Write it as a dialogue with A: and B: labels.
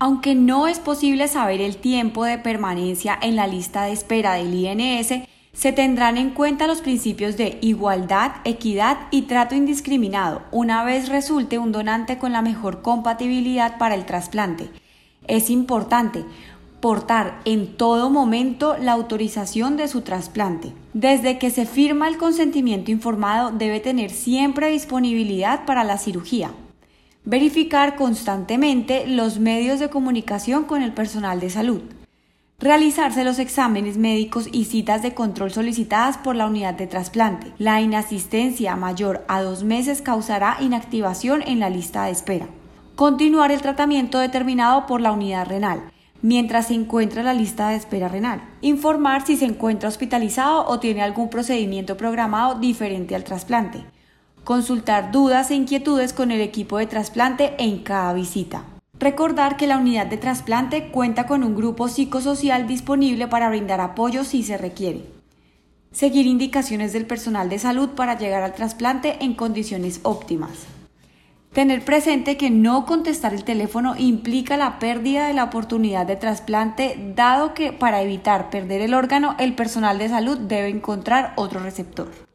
A: Aunque no es posible saber el tiempo de permanencia en la lista de espera del INS, se tendrán en cuenta los principios de igualdad, equidad y trato indiscriminado una vez resulte un donante con la mejor compatibilidad para el trasplante. Es importante portar en todo momento la autorización de su trasplante. Desde que se firma el consentimiento informado debe tener siempre disponibilidad para la cirugía. Verificar constantemente los medios de comunicación con el personal de salud Realizarse los exámenes médicos y citas de control solicitadas por la unidad de trasplante. La inasistencia mayor a dos meses causará inactivación en la lista de espera. Continuar el tratamiento determinado por la unidad renal mientras se encuentra la lista de espera renal. Informar si se encuentra hospitalizado o tiene algún procedimiento programado diferente al trasplante. Consultar dudas e inquietudes con el equipo de trasplante en cada visita. Recordar que la unidad de trasplante cuenta con un grupo psicosocial disponible para brindar apoyo si se requiere. Seguir indicaciones del personal de salud para llegar al trasplante en condiciones óptimas. Tener presente que no contestar el teléfono implica la pérdida de la oportunidad de trasplante, dado que para evitar perder el órgano el personal de salud debe encontrar otro receptor.